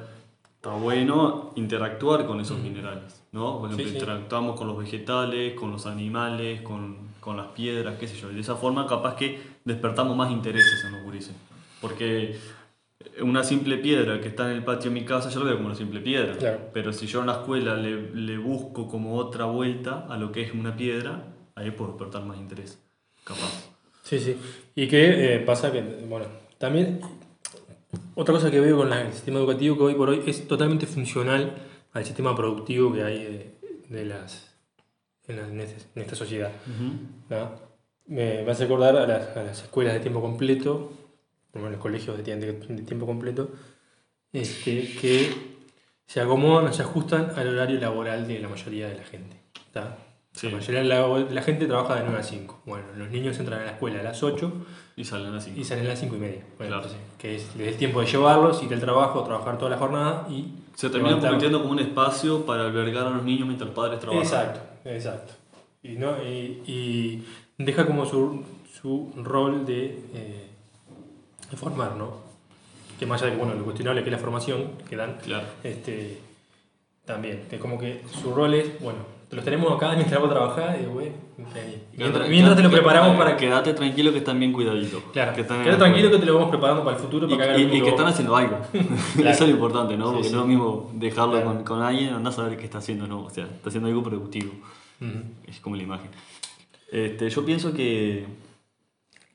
está bueno interactuar con esos minerales, ¿no? Por ejemplo, Sí, sí. interactuamos con los vegetales, con los animales, con, con las piedras, qué sé yo. Y de esa forma capaz que despertamos más intereses en los gurises. Porque una simple piedra que está en el patio de mi casa, yo lo veo como una simple piedra. Claro. Pero si yo en la escuela le, le busco como otra vuelta a lo que es una piedra, ahí puedo despertar más interés. Capaz. Sí, sí. Y que eh, pasa que, bueno, también otra cosa que veo con el sistema educativo que hoy por hoy es totalmente funcional al sistema productivo que hay de, de las, en, la- en este- en esta sociedad. ¿no? Me, me hace acordar a las, a las escuelas de tiempo completo, como los colegios de, de tiempo completo, este, que se acomodan, se ajustan al horario laboral de la mayoría de la gente. ¿tá? Sí. La mayoría de la, de la gente trabaja de 9 a 5. Bueno, los niños entran a la escuela a las 8 Y salen así. y salen a las 5 y media. Bueno, Claro. entonces, que es, el tiempo de llevarlos, ir al trabajo, trabajar toda la jornada y... Se termina levantar- convirtiendo como un espacio para albergar a los niños mientras los padres trabajan. Exacto, exacto. Y, no, y, y deja como su, su rol de, eh, de formar, ¿no? Que más allá de que, bueno, lo cuestionable que es la formación que dan, Claro. este, también, que como que su rol es, bueno, te los tenemos acá mientras vos trabajás y, bueno, ahí. mientras, mientras te lo preparamos para que... Quédate tranquilo que están bien cuidaditos. Claro, que quédate tranquilo que te lo vamos preparando para el futuro, Y, para que y- lo y mismo que están haciendo algo. Claro. Eso es lo importante, ¿no? Sí, Porque sí. no es lo mismo dejarlo Claro. con, con alguien, andás a saber qué está haciendo, ¿no? O sea, está haciendo algo productivo. Ujú. Es como la imagen. Este, yo pienso que,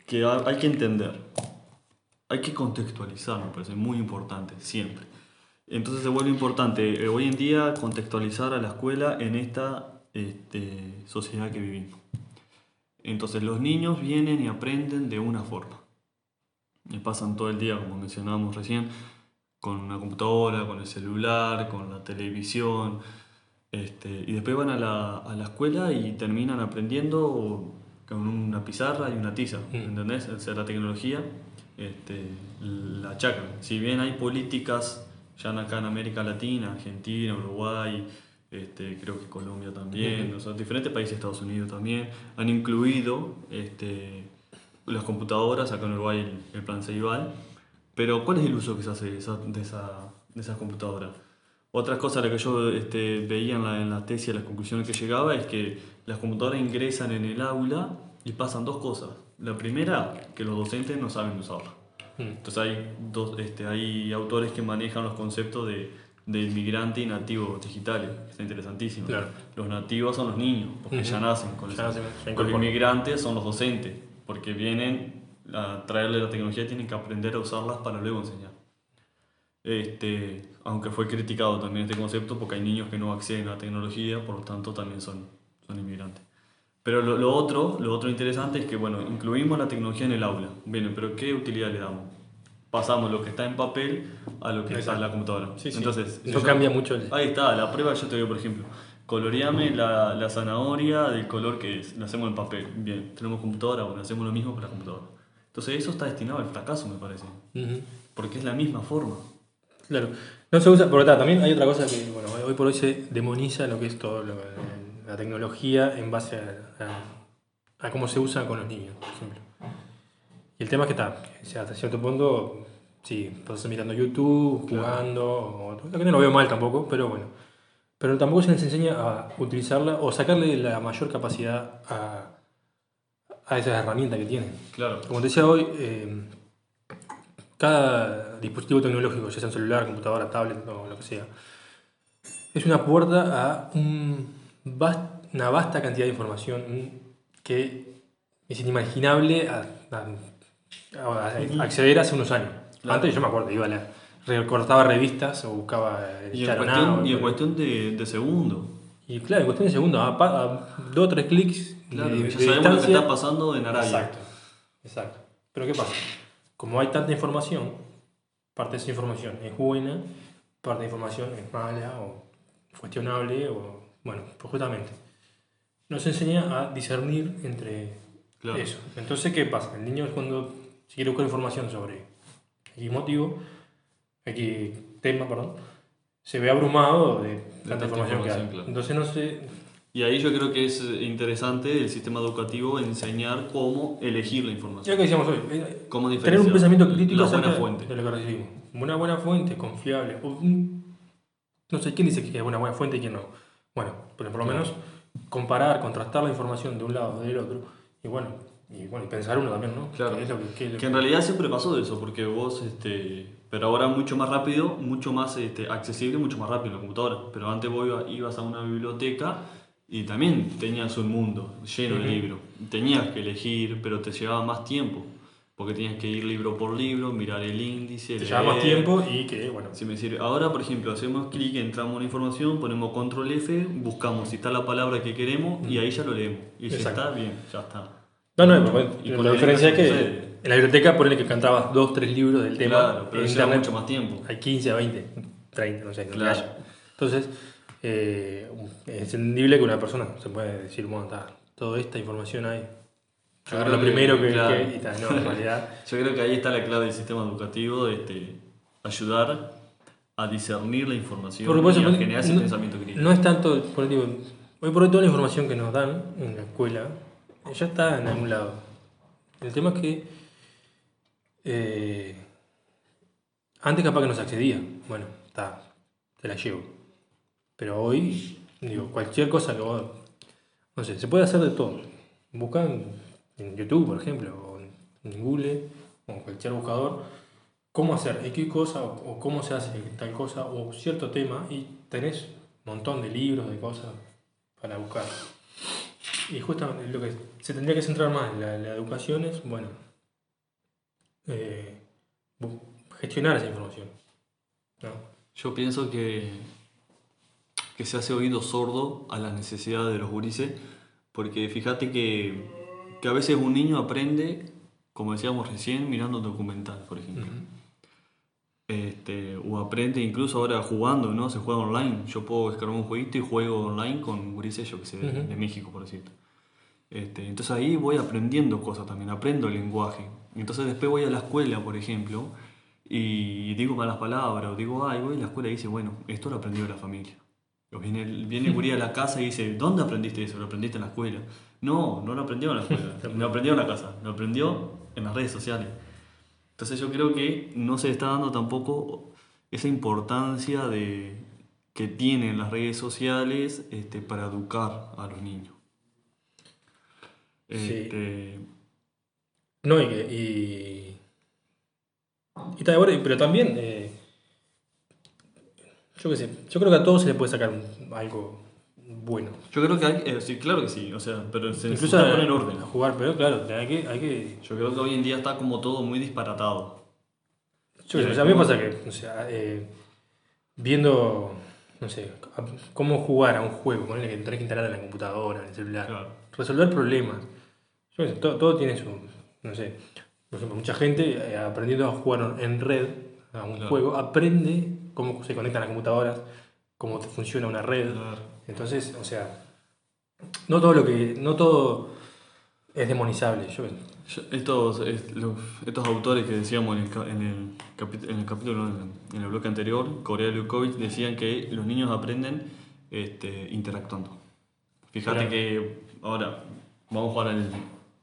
que ha- hay que entender, hay que contextualizar, me parece muy importante, siempre. Entonces se vuelve importante eh, hoy en día contextualizar a la escuela en esta este, sociedad que vivimos. Entonces los niños vienen y aprenden de una forma. Y pasan todo el día, como mencionábamos recién, con una computadora, con el celular, con la televisión. Este, y después van a la, a la escuela y terminan aprendiendo con una pizarra y una tiza, Mm. ¿entendés? O sea, la tecnología este, la achacan. Si bien hay políticas ya acá en América Latina, Argentina, Uruguay, este, creo que Colombia también, o sea, diferentes países, Estados Unidos también, han incluido este, las computadoras, acá en Uruguay el, el plan Ceibal, pero ¿cuál es el uso que se hace de esa, de esa, de esas computadoras? Otra cosa a la que yo este, veía en la, en la tesis, las conclusiones que llegaba, es que las computadoras ingresan en el aula y pasan dos cosas. La primera, que los docentes no saben usarla. Mm. Entonces hay, dos, este, hay autores que manejan los conceptos de, de inmigrante y nativo digitales, que está interesantísimo. Claro. Los nativos son los niños, porque Ujú. ya nacen con eso. Los inmigrantes son los docentes, porque vienen a traerle la tecnología y tienen que aprender a usarlas para luego enseñar. Este, aunque fue criticado también este concepto porque hay niños que no acceden a la tecnología, por lo tanto también son, son inmigrantes. Pero lo, lo otro, lo otro interesante es que, bueno, incluimos la tecnología en el aula. Bien, pero ¿qué utilidad le damos? Pasamos lo que está en papel a lo que está en la computadora. Sí, sí. Entonces, Eso yo- cambia mucho el... Ahí está, la prueba yo te digo, por ejemplo, coloreame la, la zanahoria del color que es, la hacemos en papel. Bien, tenemos computadora, bueno, hacemos lo mismo con la computadora. Entonces eso está destinado al fracaso, me parece, Ujú. porque es la misma forma. Claro. No se usa, ta, también hay otra cosa que, bueno, hoy por hoy se demoniza lo que es todo lo- la tecnología en base a, a- a cómo se usa con los niños, por ejemplo. Y el tema es que está, o sea, hasta cierto punto, sí, estás mirando YouTube, jugando, o- lo que no lo veo mal tampoco, pero bueno. Pero tampoco se les enseña a utilizarla o sacarle la mayor capacidad a, a esas herramientas que tienen. Claro. Como te decía hoy, eh, cada dispositivo tecnológico, ya sea un celular, computadora, tablet o lo que sea, es una puerta a un vas- una vasta cantidad de información que es inimaginable a, a- a acceder hace unos años. Claro. Antes yo me acuerdo, iba a la, recortaba revistas o buscaba Y en cuestión, y en cuestión de, de segundo. y claro, en cuestión de segundos, a, a dos o tres clics Claro, de, ya de sabemos lo que distancia. está pasando en Arabia. Exacto, exacto. Pero ¿qué pasa? Como hay tanta información, parte de esa información es buena, parte de información es mala o cuestionable o, bueno, pues justamente. Nos enseña a discernir entre Claro. eso. Entonces, ¿qué pasa? El niño cuando si quiere buscar información sobre X motivo, X tema, perdón, se ve abrumado de tanta tanta información que hay. información, claro. Entonces no sé, Y ahí yo creo que es interesante el sistema educativo enseñar cómo elegir la ya información. que decíamos hoy, eh, Cómo tener un pensamiento crítico la buena fuente. de lo que recibimos. Una buena fuente, confiable. no sé quién dice que es una buena fuente y quién no. Bueno, pero por lo Claro. menos comparar, contrastar la información de un lado o del otro. Y bueno, y bueno, y pensar uno también, ¿no? Claro. Que que- que Que en realidad siempre pasó eso, porque vos, este, pero ahora mucho más rápido, mucho más este, accesible, mucho más rápido en la computadora. Pero antes vos iba- ibas a una biblioteca y también tenías un mundo lleno de libros. Tenías que elegir, pero te llevaba más tiempo, porque tenías que ir libro por libro, mirar el índice, te lleva más leer. tiempo y que, bueno, Si me sirve. Ahora, por ejemplo, hacemos clic, entramos en la información, ponemos control F, buscamos si está la palabra que queremos y ahí ya lo leemos. Y si está, bien, ya está. No, no, pero, Y la diferencia es que sucede. en la biblioteca ponele que cantabas dos, tres libros del tema. Claro, pero en internet mucho más tiempo. hay 15, 20, 30, no sé, Claro. Entonces, eh, es entendible que una persona se puede decir, bueno, está, toda esta información hay. Yo creo lo que- primero que, claro. que- y tal, no, en realidad. Yo creo que ahí está la clave del sistema educativo, este, ayudar a discernir la información por y a generar ese no- pensamiento crítico. No es tanto, por digo, hoy por hoy toda la información que nos dan en la escuela ya está en algún lado. El tema es que eh, antes capaz que no se accedía, bueno, está, te la llevo. Pero hoy, digo, cualquier cosa que vos, no sé, se puede hacer de todo. Buscan en YouTube, por ejemplo, o en Google, o en cualquier buscador, cómo hacer X cosa o, cómo se hace tal cosa o cierto tema y tenés un montón de libros, de cosas para buscar. Y justamente lo que se tendría que centrar más en la, la educación es, bueno, eh, gestionar esa información. ¿no? Yo pienso que, que se hace oído sordo a las necesidades de los gurises, porque fíjate que, que a veces un niño aprende, como decíamos recién, mirando un documental, por ejemplo. Este, o aprende incluso ahora jugando, ¿no? Se juega online. Yo puedo descargar un jueguito y juego online con gurises, yo que sé, de, Ujú. de México, por decirlo. Este, entonces ahí voy aprendiendo cosas también, aprendo el lenguaje. Entonces después voy a la escuela, por ejemplo, y digo malas palabras, o digo, ay, voy a la escuela y dice, bueno, esto lo aprendió la familia. Viene, viene el gurí a la casa y dice, ¿dónde aprendiste eso? ¿Lo aprendiste en la escuela? No, no lo aprendió en la escuela, lo aprendió en la casa, lo aprendió en las redes sociales. Entonces yo creo que no se está dando tampoco esa importancia de, que tienen las redes sociales este, para educar a los niños. Sí. Este, No, y. Y, y pero también. eh, yo qué sé, yo creo que a todos se le puede sacar un- algo bueno. yo creo que hay, eh, sí, claro que sí, o sea, pero se Incluso necesita a, poner orden. a jugar, pero claro, hay que. Hay que Yo creo que hoy en día está como todo muy disparatado. yo qué sé, o sea, a mí me pasa que, o sea, eh, viendo, no sé, a- cómo jugar a un juego, ponerle que tenés que instalar en la computadora, en el celular, Claro. resolver problemas. Yo qué sé, todo, todo tiene su, no sé, por ejemplo, mucha gente eh, aprendiendo a jugar en red a un Claro. juego, aprende cómo se conectan las computadoras, cómo funciona una red. Entonces, o sea, no todo lo que, no todo es demonizable. Yo, Estos, estos autores que decíamos en el, en el, capi- en el capítulo, en el, en el bloque anterior, Corea y Lukovic, decían que los niños aprenden este, interactuando. Fíjate Claro. que ahora vamos a jugar al,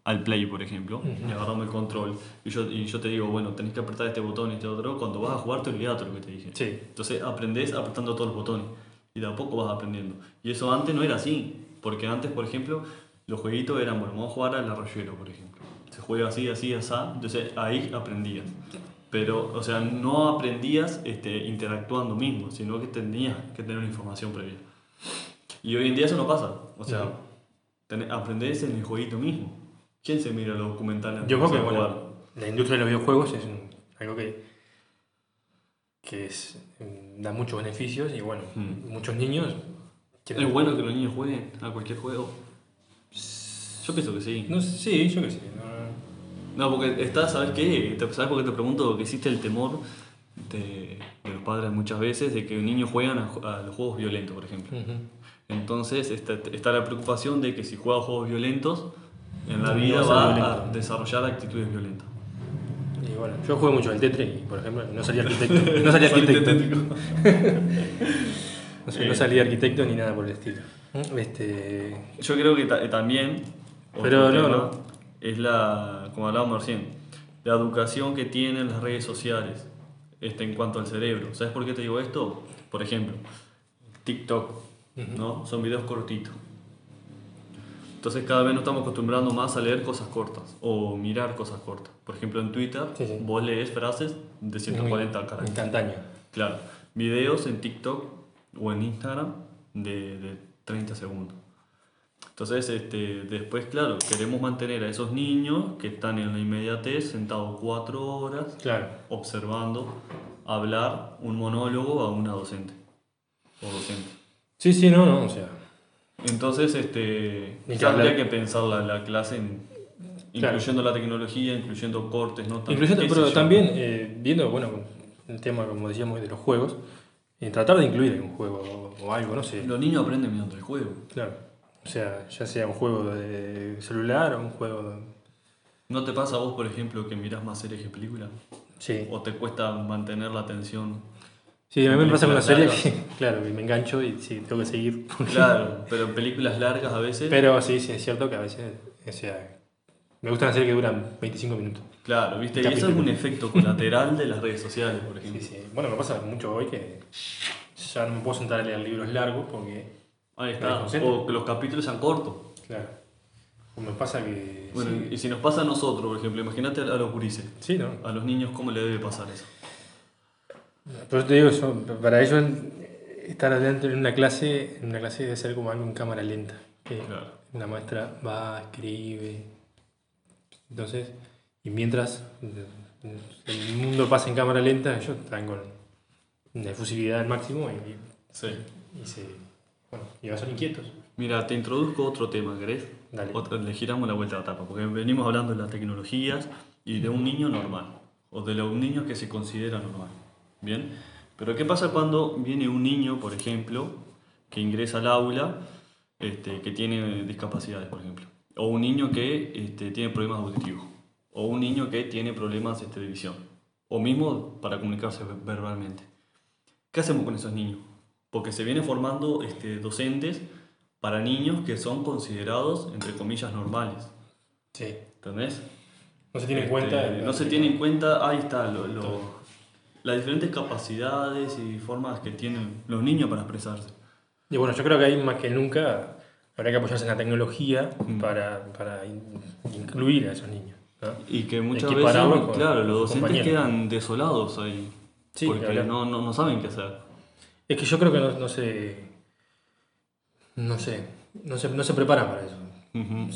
al play, por ejemplo, y agarramos el control, y yo, y yo te digo, bueno, tenés que apretar este botón y este otro, cuando vas a jugar te olvidas lo que te dije. sí, Entonces aprendés apretando todos los botones y de a poco vas aprendiendo. Y eso antes no era así, porque antes, por ejemplo, Los jueguitos eran, bueno, vamos a jugar al arroyero, por ejemplo. Se juega así, así, así, entonces ahí aprendías. Pero, o sea, no aprendías este, interactuando mismo, sino que tenías que tener una información previa. Y hoy en día eso no pasa. O sea, aprendés en el jueguito mismo. ¿Quién se mira los documentales? Yo creo que bueno, la industria de los videojuegos es algo que, que es, da muchos beneficios y bueno, mm. muchos niños... ¿Es bueno que los niños jueguen a cualquier juego? Yo pienso que sí. No, sí, yo que sí. No, porque está, ¿sabes qué? ¿Sabes por qué te pregunto? Que existe el temor de, los padres muchas veces de que un niño juegan a, los juegos violentos, por ejemplo. Entonces está, está, la preocupación de que si juega juegos violentos, en la vida va a desarrollar actitudes violentas. Y bueno, yo juego mucho al Tetris y, por ejemplo, no salía arquitecto. No salía arquitecto. no, salía arquitecto ni nada por el estilo. Este... Yo creo que también. Pero no, no. Es la, como hablábamos recién, la educación que tienen las redes sociales este, en cuanto al cerebro. ¿Sabes por qué te digo esto? Por ejemplo, TikTok, ¿no? Son videos cortitos. Entonces cada vez nos estamos acostumbrando más a leer cosas cortas o mirar cosas cortas. Por ejemplo, en Twitter vos lees frases de 140 caracteres. Instantáneo. Claro. Videos en TikTok o en Instagram de, de 30 segundos. Entonces, este, después, claro, queremos mantener a esos niños que están en la inmediatez sentados cuatro horas observando hablar un monólogo a una docente o docente. Sí, sí, no, no, o sea, entonces, este, habría que pensar la, la clase incluyendo la tecnología, incluyendo cortes, ¿no? incluyendo, pero también eh, viendo, bueno, el tema, como decíamos, de los juegos, y tratar de incluir en un juego o, algo, no sé. Los niños aprenden mediante el juego. Claro. O sea, ya sea un juego de celular o un juego... ¿No te pasa a vos, por ejemplo, que mirás más series que películas? Sí. ¿O te cuesta mantener la atención Sí, a mí me pasa con la serie que, claro, me engancho y sí, tengo que seguir. Claro, pero en películas largas a veces. Pero sí, sí, es cierto que a veces, o sea, me gustan las series que duran 25 minutos. Claro, ¿viste? Y eso es un efecto colateral de las redes sociales, por ejemplo. Sí, sí. Bueno, me pasa mucho hoy que ya no me puedo sentar a leer libros largos porque. Ahí está. O que los capítulos sean cortos. Claro. O me pasa que. Bueno, y si nos pasa a nosotros, por ejemplo, imagínate a los gurises. Sí, ¿no? A los niños, ¿cómo le debe pasar eso? Por te digo, para ellos estar adentro en una clase, en una clase debe ser como algo en cámara lenta. Que La maestra va, escribe. Entonces, y mientras el mundo pasa en cámara lenta, ellos están con una efusividad al máximo y, sí. y, se, bueno, y ser inquietos. Mira, te introduzco otro tema, ¿querés? Dale. le giramos la vuelta a la tapa, porque venimos hablando de las tecnologías y de un niño normal, o de un niño que se considera normal. Bien, pero ¿qué pasa cuando viene un niño, por ejemplo, que ingresa al aula, este, que tiene discapacidades, por ejemplo? O un niño que este, tiene problemas auditivos. O un niño que tiene problemas este, de visión. O mismo para comunicarse verbalmente. ¿Qué hacemos con esos niños? Porque se vienen formando este, docentes para niños que son considerados, entre comillas, normales. Sí. ¿Entendés? No se tiene en cuenta. Este, no se tiene en cuenta, ahí está, lo, las diferentes capacidades y formas que tienen los niños para expresarse. Y bueno, yo creo que ahí más que nunca habrá que apoyarse en la tecnología mm. para, para, incluir a esos niños. Y que muchas veces, claro, los docentes quedan desolados ahí. porque no, no, no, saben qué hacer. Es que yo creo que no, no se. No sé. No se, no se preparan para eso. Uh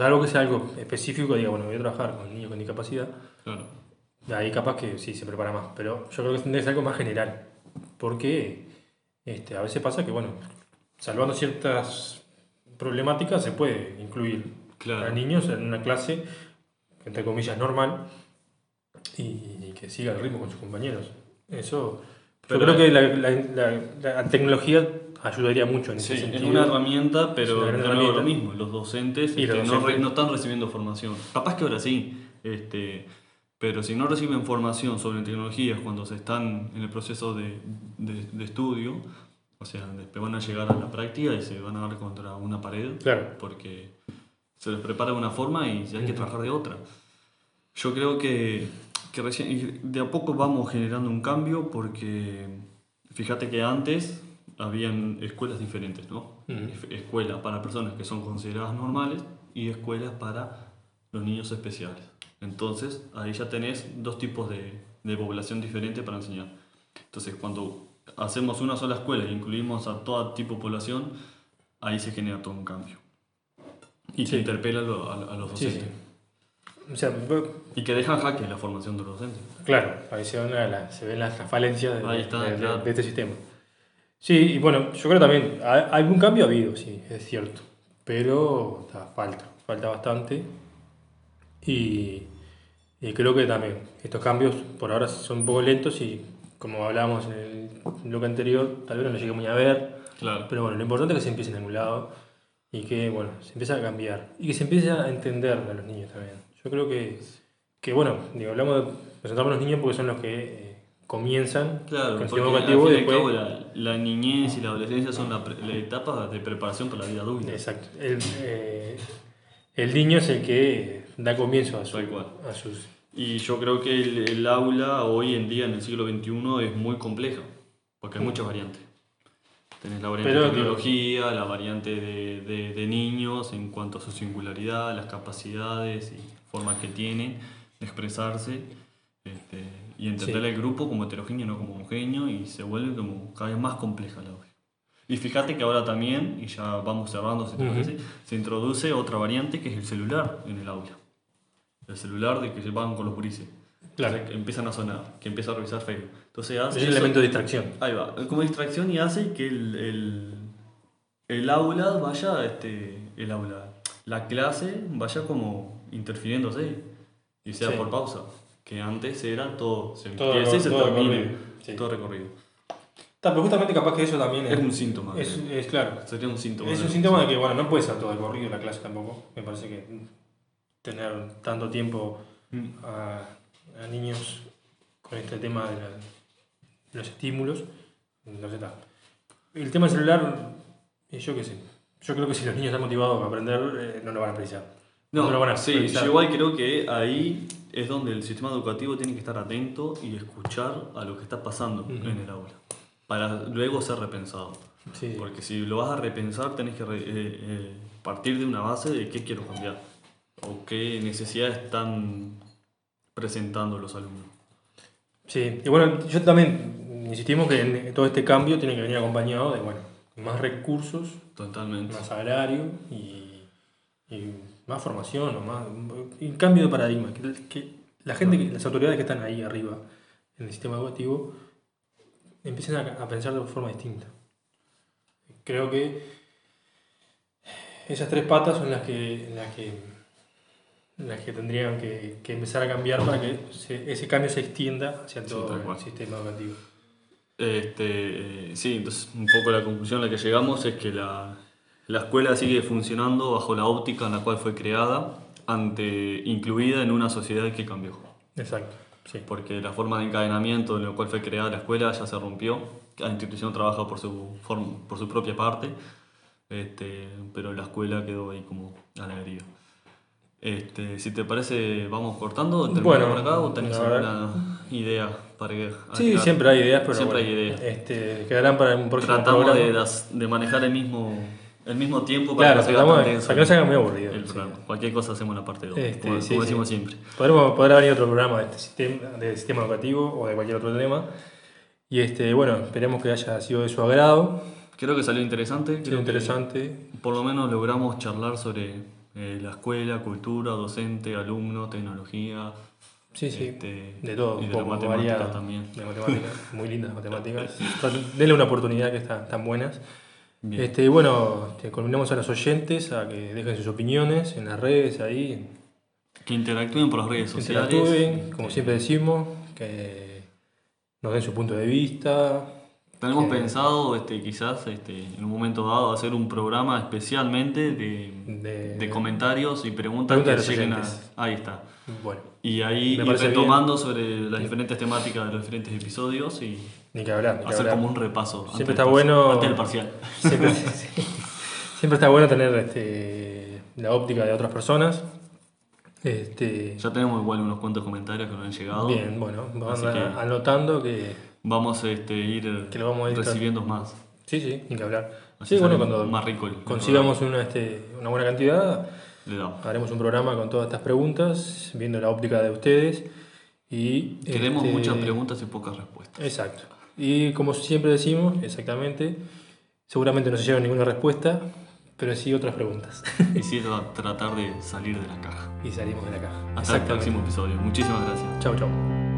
algo que sea algo específico, diga, bueno, voy a trabajar con niños con discapacidad. Claro Ahí capaz que sí se prepara más, pero yo creo que tendría que ser algo más general, porque este, a veces pasa que, bueno, salvando ciertas problemáticas se puede incluir a niños en una clase, entre comillas, normal, y, que siga el ritmo con sus compañeros. Eso, yo creo que la, tecnología ayudaría mucho en ese sentido. Es una herramienta, pero es lo mismo. Los docentes, este, No, no, están recibiendo formación. Capaz que ahora sí. Este, pero si no reciben formación sobre tecnologías cuando se están en el proceso de, de, estudio, o sea, después van a llegar a la práctica y se van a dar contra una pared, claro. porque se les prepara de una forma y hay que trabajar de otra. Yo creo que, que recién, de a poco vamos generando un cambio porque fíjate que antes habían escuelas diferentes, ¿no? Escuelas para personas que son consideradas normales y escuelas para los niños especiales. Entonces, ahí ya tenés dos tipos de, de población diferente para enseñar. Entonces, cuando hacemos una sola escuela e incluimos a todo tipo de población, ahí se genera todo un cambio. Y Sí. se interpela a, a- a los Sí, docentes. sí. O sea, Y que dejan jaque la formación de los docentes. claro, ahí se ven, las las falencias de, está, de- de- claro. de este sistema. Sí, y bueno, yo creo también, algún cambio ha habido, sí, es cierto, pero ta, falta, falta bastante. Y, y creo que también estos cambios por ahora son un poco lentos y como hablábamos en el bloque anterior, tal vez no lo llegue muy a ver, Claro. Pero bueno, lo importante es que se empiece en algún lado y que, bueno, se empiece a cambiar y que se empiece a entender a los niños también. Yo creo que, que bueno, digo, hablamos de, presentamos a los niños porque son los que eh, comienzan Claro, con el sistema educativo y después... cabo la, la niñez y la adolescencia son la, la etapa de preparación para la vida adulta. Exacto. El, eh, el niño es el que da comienzo a, su- a sus... Y yo creo que el, el aula hoy en día, en el siglo XXI, es muy compleja, porque hay muchas variantes. Tenés la variante Pero- de tecnología, la variante de, de- de niños en cuanto a su singularidad, las capacidades y formas que tienen de expresarse, este, y entender Sí. el grupo como heterogéneo, no como homogéneo, y se vuelve como cada vez más compleja la aula. Y fíjate que ahora también, y ya vamos cerrando, si te Ujú. parece, se introduce otra variante que es el celular en el aula. El celular de que se van con los gurises. Claro. Que empiezan a sonar, que empieza a revisar Facebook. Entonces hace Es el elemento de distracción. Ahí va, como distracción y hace que el, el, el aula vaya, este, el aula, la clase vaya como interfiriéndose y sea Sí. por pausa. Que antes era todo, se Todo empieza y se todo termina, recorrido, sí. todo recorrido. Ta, pero justamente capaz que eso también Es un síntoma. es, es claro. sería un síntoma. Es un síntoma de que, bueno, no puede ser todo el corrido la clase tampoco. Me parece que tener tanto tiempo Mm. a, a niños con este tema de, la- de los estímulos, no sé, está. El tema del celular, eh, yo qué sé. Yo creo que si los niños están motivados a aprender, eh, no lo van a apreciar. No, lo van a sí, yo igual creo que ahí es donde el sistema educativo tiene que estar atento y escuchar a lo que está pasando Ujú. en el aula, para luego ser repensado. Sí. Porque si lo vas a repensar, tenés que re- eh, eh, partir de una base de qué quiero cambiar o qué necesidades están presentando los alumnos. Sí, y bueno, yo también insistimos que en todo este cambio tiene que venir acompañado de, bueno, más recursos Totalmente. más salario y, y más formación o más un cambio de paradigma que, que la gente que- las autoridades que están ahí arriba en el sistema educativo empiecen a, a pensar de forma distinta creo que esas tres patas son las que las que las que tendrían que, que empezar a cambiar para que se- ese cambio se extienda hacia Sí, todo tal el sistema educativo Este, eh, sí, entonces un poco la conclusión a la que llegamos es que la, la escuela sigue funcionando bajo la óptica en la cual fue creada, ante, incluida en una sociedad que cambió. exacto sí Porque la forma de encadenamiento en la cual fue creada la escuela ya se rompió, cada institución trabaja por su, form- por su propia parte, este, pero la escuela quedó ahí como a la deriva. Este, si te parece, vamos cortando, Bueno, por acá o tenés alguna idea para que Sí, siempre hay ideas, pero Siempre bueno, hay ideas. Este, quedarán para un próximo Tratamos programa. de, de manejar el mismo, el mismo tiempo para Claro, que no para que se haga muy aburrido. el sí. programa. Cualquier cosa hacemos la parte 2, Este, como, sí, como sí. decimos siempre. Podremos, podrá venir otro programa de este sistema, de sistema educativo o de cualquier otro tema. Y este, bueno, esperemos que haya sido de su agrado, Creo que salió interesante. creo interesante. por lo menos logramos charlar sobre eh, la escuela, cultura, docente, alumno, tecnología. Sí, sí, este, de todo, y un de poco matemática variado. también. De matemáticas, muy lindas matemáticas. Denle una oportunidad que están tan buenas. Bien. Este, bueno, te conminamos a los oyentes a que dejen sus opiniones en las redes ahí, Que interactúen por las redes que sociales. interactúen, como Este, siempre decimos, que nos den su punto de vista. Tenemos que- pensado este, quizás este, en un momento dado hacer un programa especialmente de, De- de comentarios y preguntas Preguntas que lleguen a... Ahí está. Bueno, Y ahí ir retomando sobre las diferentes temáticas de los diferentes episodios y ni que hablar, ni que hacer hablar. como un repaso. Siempre está bueno- Antes del parcial. Siempre, está bueno tener este, la óptica de otras personas. Este, Ya tenemos igual unos cuantos comentarios que nos han llegado. bien, bueno, van que- anotando que Vamos este, a ir Que lo vamos a ir recibiendo más. sí, sí, ni que hablar. Así Sí, bueno, cuando más rico el- consigamos una, este, una buena cantidad, Le damos. Haremos un programa con todas estas preguntas, viendo la óptica de ustedes. Y, Queremos este, muchas preguntas y pocas respuestas. Exacto. Y como siempre decimos, exactamente, seguramente no se lleva ninguna respuesta, pero sí otras preguntas. Y sí, tra- tratar de salir de la caja. y salimos de la caja. Hasta el próximo episodio. Muchísimas gracias. Chau, chau.